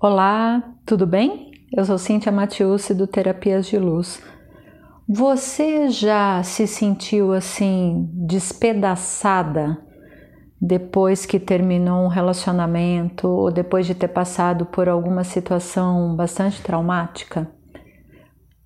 Olá, tudo bem? Eu sou Cíntia Matiusi do Terapias de Luz. Você já se sentiu assim despedaçada depois que terminou um relacionamento ou depois de ter passado por alguma situação bastante traumática?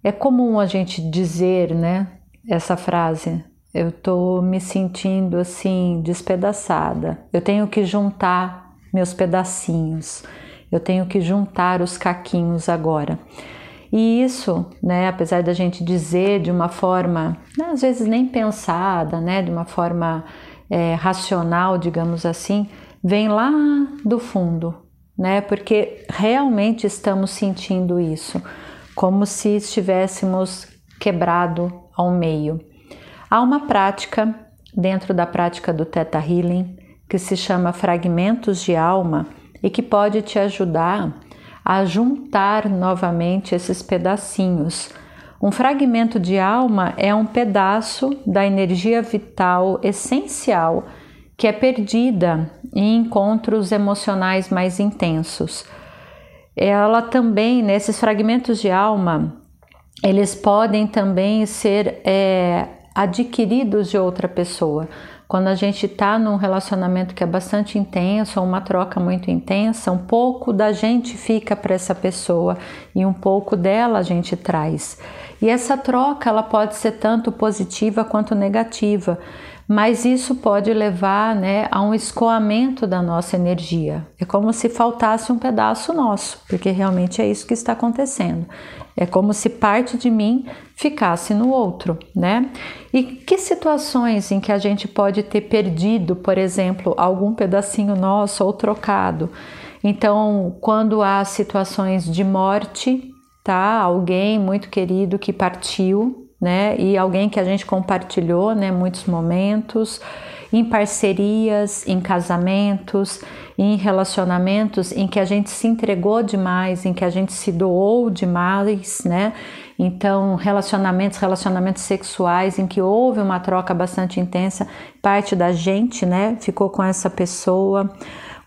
É comum a gente dizer, né, essa frase. Eu tô me sentindo assim despedaçada. Eu tenho que juntar meus pedacinhos eu tenho que juntar os caquinhos agora. E isso, né, apesar da gente dizer de uma forma, né, às vezes nem pensada, né, de uma forma é, racional, digamos assim, vem lá do fundo, né, porque realmente estamos sentindo isso, como se estivéssemos quebrado ao meio. Há uma prática dentro da prática do Theta Healing que se chama fragmentos de alma e que pode te ajudar a juntar novamente esses pedacinhos. Um fragmento de alma é um pedaço da energia vital essencial que é perdida em encontros emocionais mais intensos. Ela também, nesses fragmentos de alma, eles podem também ser é, adquiridos de outra pessoa. Quando a gente está num relacionamento que é bastante intenso, ou uma troca muito intensa, um pouco da gente fica para essa pessoa e um pouco dela a gente traz. E essa troca ela pode ser tanto positiva quanto negativa, mas isso pode levar né, a um escoamento da nossa energia. É como se faltasse um pedaço nosso, porque realmente é isso que está acontecendo. É como se parte de mim ficasse no outro, né? E que situações em que a gente pode ter perdido, por exemplo, algum pedacinho nosso ou trocado? Então, quando há situações de morte, tá? Alguém muito querido que partiu, né? E alguém que a gente compartilhou, né? Muitos momentos em parcerias, em casamentos, em relacionamentos em que a gente se entregou demais, em que a gente se doou demais, né? Então, relacionamentos, relacionamentos sexuais em que houve uma troca bastante intensa, parte da gente, né, ficou com essa pessoa.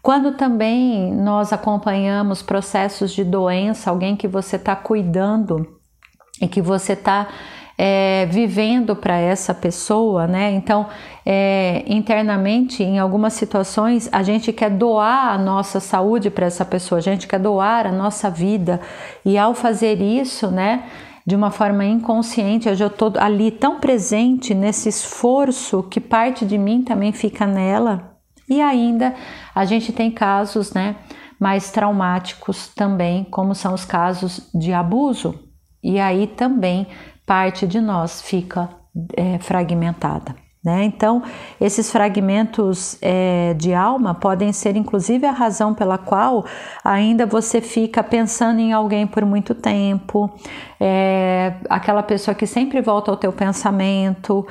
Quando também nós acompanhamos processos de doença, alguém que você está cuidando e que você está é, vivendo para essa pessoa, né? Então, é, internamente, em algumas situações, a gente quer doar a nossa saúde para essa pessoa, a gente quer doar a nossa vida, e ao fazer isso, né? De uma forma inconsciente, eu já estou ali tão presente nesse esforço que parte de mim também fica nela. E ainda a gente tem casos, né? Mais traumáticos também, como são os casos de abuso. E aí também parte de nós fica é, fragmentada. Né? Então, esses fragmentos é, de alma podem ser inclusive a razão pela qual ainda você fica pensando em alguém por muito tempo, é, aquela pessoa que sempre volta ao teu pensamento,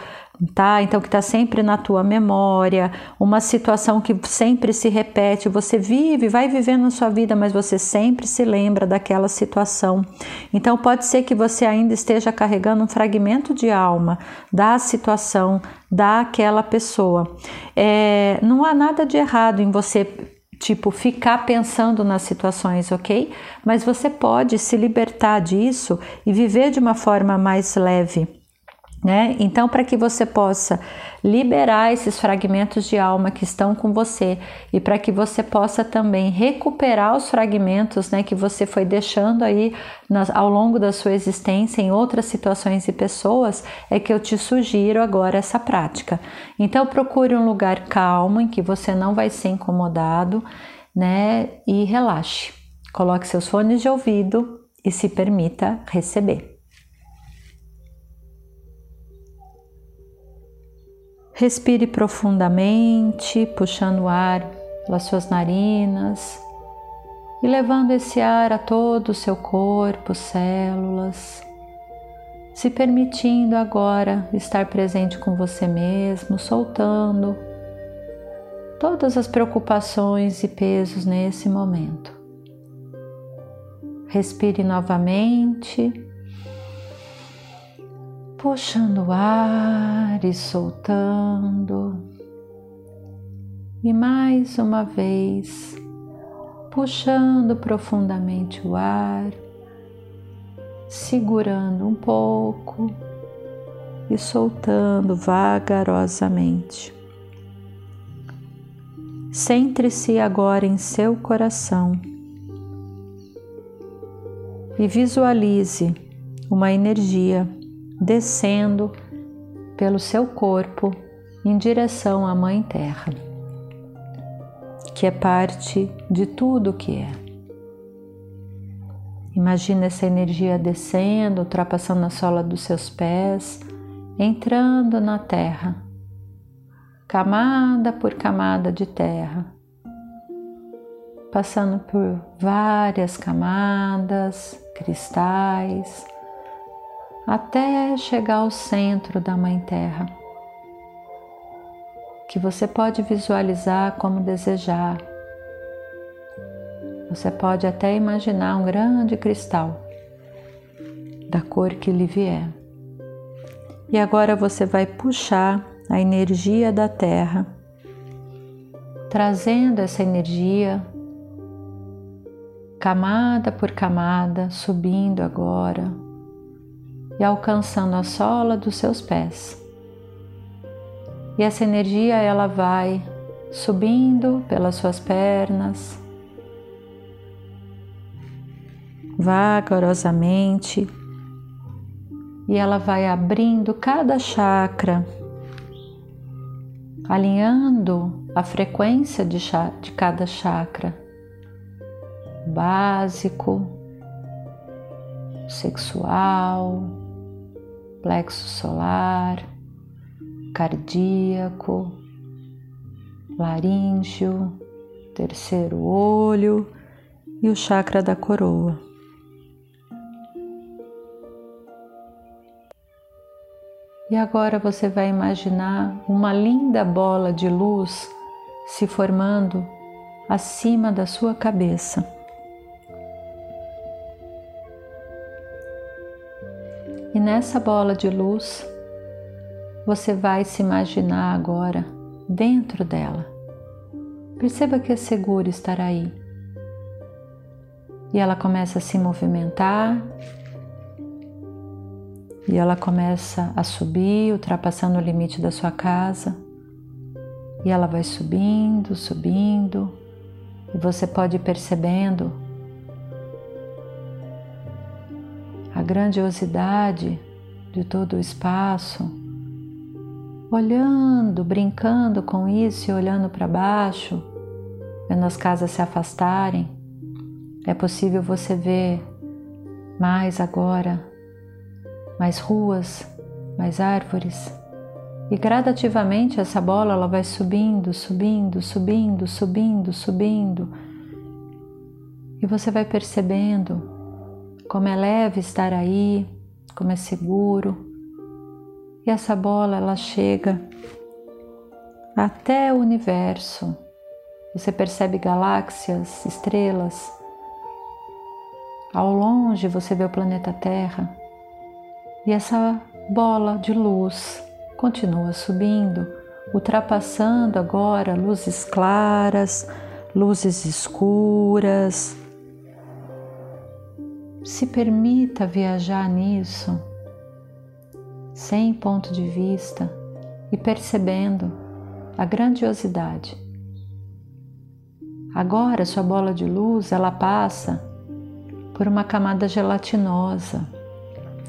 tá? Então que está sempre na tua memória, uma situação que sempre se repete, você vive, vai vivendo a sua vida, mas você sempre se lembra daquela situação. Então pode ser que você ainda esteja carregando um fragmento de alma da situação daquela pessoa. É, não há nada de errado em você tipo ficar pensando nas situações, ok? Mas você pode se libertar disso e viver de uma forma mais leve. Né? Então, para que você possa liberar esses fragmentos de alma que estão com você e para que você possa também recuperar os fragmentos né, que você foi deixando aí nas, ao longo da sua existência em outras situações e pessoas, é que eu te sugiro agora essa prática. Então, procure um lugar calmo em que você não vai ser incomodado né, e relaxe. Coloque seus fones de ouvido e se permita receber. Respire profundamente, puxando o ar pelas suas narinas e levando esse ar a todo o seu corpo, células, se permitindo agora estar presente com você mesmo, soltando todas as preocupações e pesos nesse momento. Respire novamente puxando o ar e soltando. E mais uma vez, puxando profundamente o ar, segurando um pouco e soltando vagarosamente. Centre-se agora em seu coração e visualize uma energia descendo pelo seu corpo em direção à Mãe Terra, que é parte de tudo que é. Imagine essa energia descendo, ultrapassando a sola dos seus pés, entrando na terra, camada por camada de terra, passando por várias camadas, cristais, até chegar ao centro da Mãe Terra, que você pode visualizar como desejar. Você pode até imaginar um grande cristal, da cor que lhe vier. E agora você vai puxar a energia da Terra, trazendo essa energia camada por camada, subindo agora e alcançando a sola dos seus pés. E essa energia ela vai subindo pelas suas pernas, vagarosamente, e ela vai abrindo cada chakra, alinhando a frequência de, de cada chakra. Básico, sexual, plexo solar, cardíaco, laríngeo, terceiro olho e o chakra da coroa. E agora você vai imaginar uma linda bola de luz se formando acima da sua cabeça. E nessa bola de luz, você vai se imaginar agora dentro dela. Perceba que é seguro estar aí. E ela começa a se movimentar, e ela começa a subir, ultrapassando o limite da sua casa. E ela vai subindo, subindo, e você pode ir percebendo grandiosidade de todo o espaço, olhando, brincando com isso e olhando para baixo, vendo as casas se afastarem, é possível você ver mais agora, mais ruas, mais árvores. E gradativamente essa bola ela vai subindo, subindo, subindo, subindo, subindo. E você vai percebendo como é leve estar aí, como é seguro. E essa bola ela chega até o universo. Você percebe galáxias, estrelas. Ao longe você vê o planeta Terra. E essa bola de luz continua subindo, ultrapassando agora luzes claras, luzes escuras, se permita viajar nisso, sem ponto de vista e percebendo a grandiosidade. Agora sua bola de luz ela passa por uma camada gelatinosa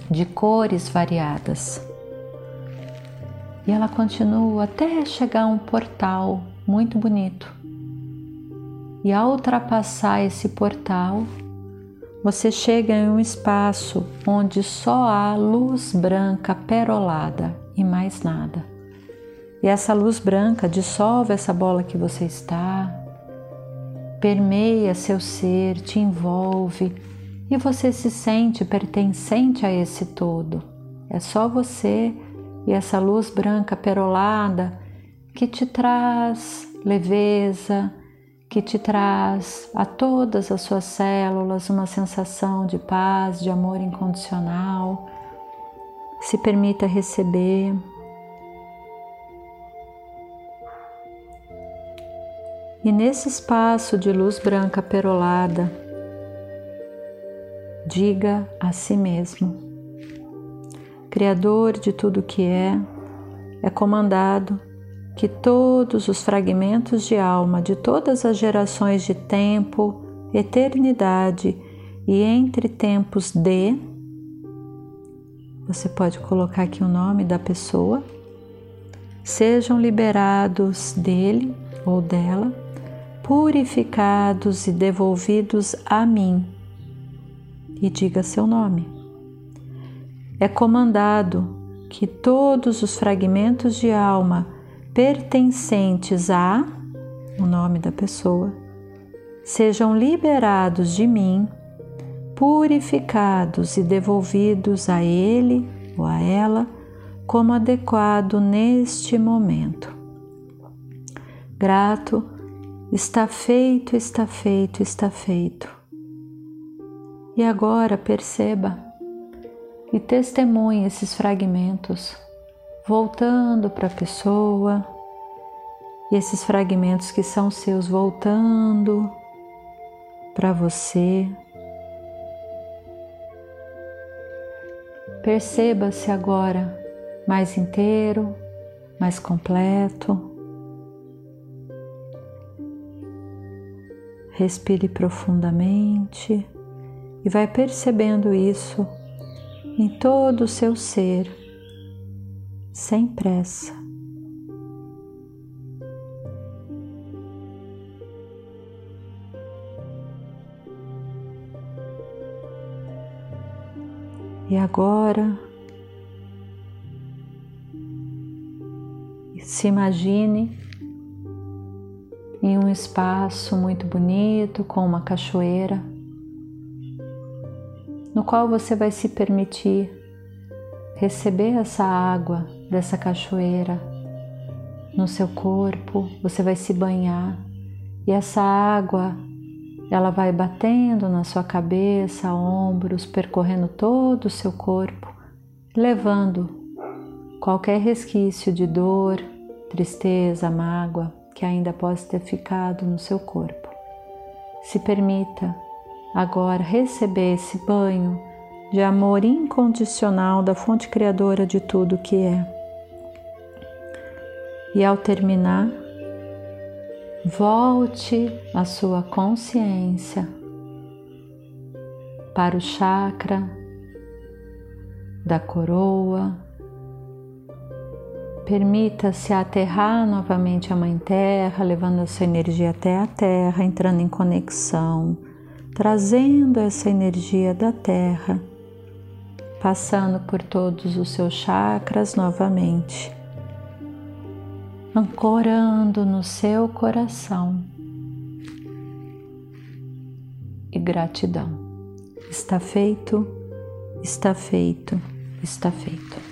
de cores variadas. E ela continua até chegar a um portal muito bonito. E ao ultrapassar esse portal, você chega em um espaço onde só há luz branca perolada e mais nada. E essa luz branca dissolve essa bola que você está, permeia seu ser, te envolve e você se sente pertencente a esse todo. É só você e essa luz branca perolada que te traz leveza, que te traz a todas as suas células uma sensação de paz, de amor incondicional. Se permita receber. E nesse espaço de luz branca perolada, diga a si mesmo: Criador de tudo que é, é comandado que todos os fragmentos de alma de todas as gerações de tempo, eternidade e entre tempos de. Você pode colocar aqui o nome da pessoa, sejam liberados dele ou dela, purificados e devolvidos a mim. E diga seu nome. É comandado que todos os fragmentos de alma pertencentes a o nome da pessoa sejam liberados de mim, purificados e devolvidos a ele ou a ela como adequado neste momento. Grato, está feito, está feito, está feito. E agora perceba e testemunhe esses fragmentos, voltando para a pessoa, e esses fragmentos que são seus voltando para você. Perceba-se agora mais inteiro, mais completo. Respire profundamente e vai percebendo isso em todo o seu ser, sem pressa. E agora, se imagine em um espaço muito bonito com uma cachoeira no qual você vai se permitir receber essa água dessa cachoeira no seu corpo, você vai se banhar e essa água ela vai batendo na sua cabeça, ombros, percorrendo todo o seu corpo, levando qualquer resquício de dor, tristeza, mágoa que ainda possa ter ficado no seu corpo. Se permita agora receber esse banho de amor incondicional da fonte criadora de tudo que é. E ao terminar, volte a sua consciência para o chakra da coroa. Permita-se aterrar novamente a Mãe Terra, levando a sua energia até a Terra, entrando em conexão trazendo essa energia da terra, passando por todos os seus chakras novamente, ancorando no seu coração. E gratidão. Está feito, está feito, está feito.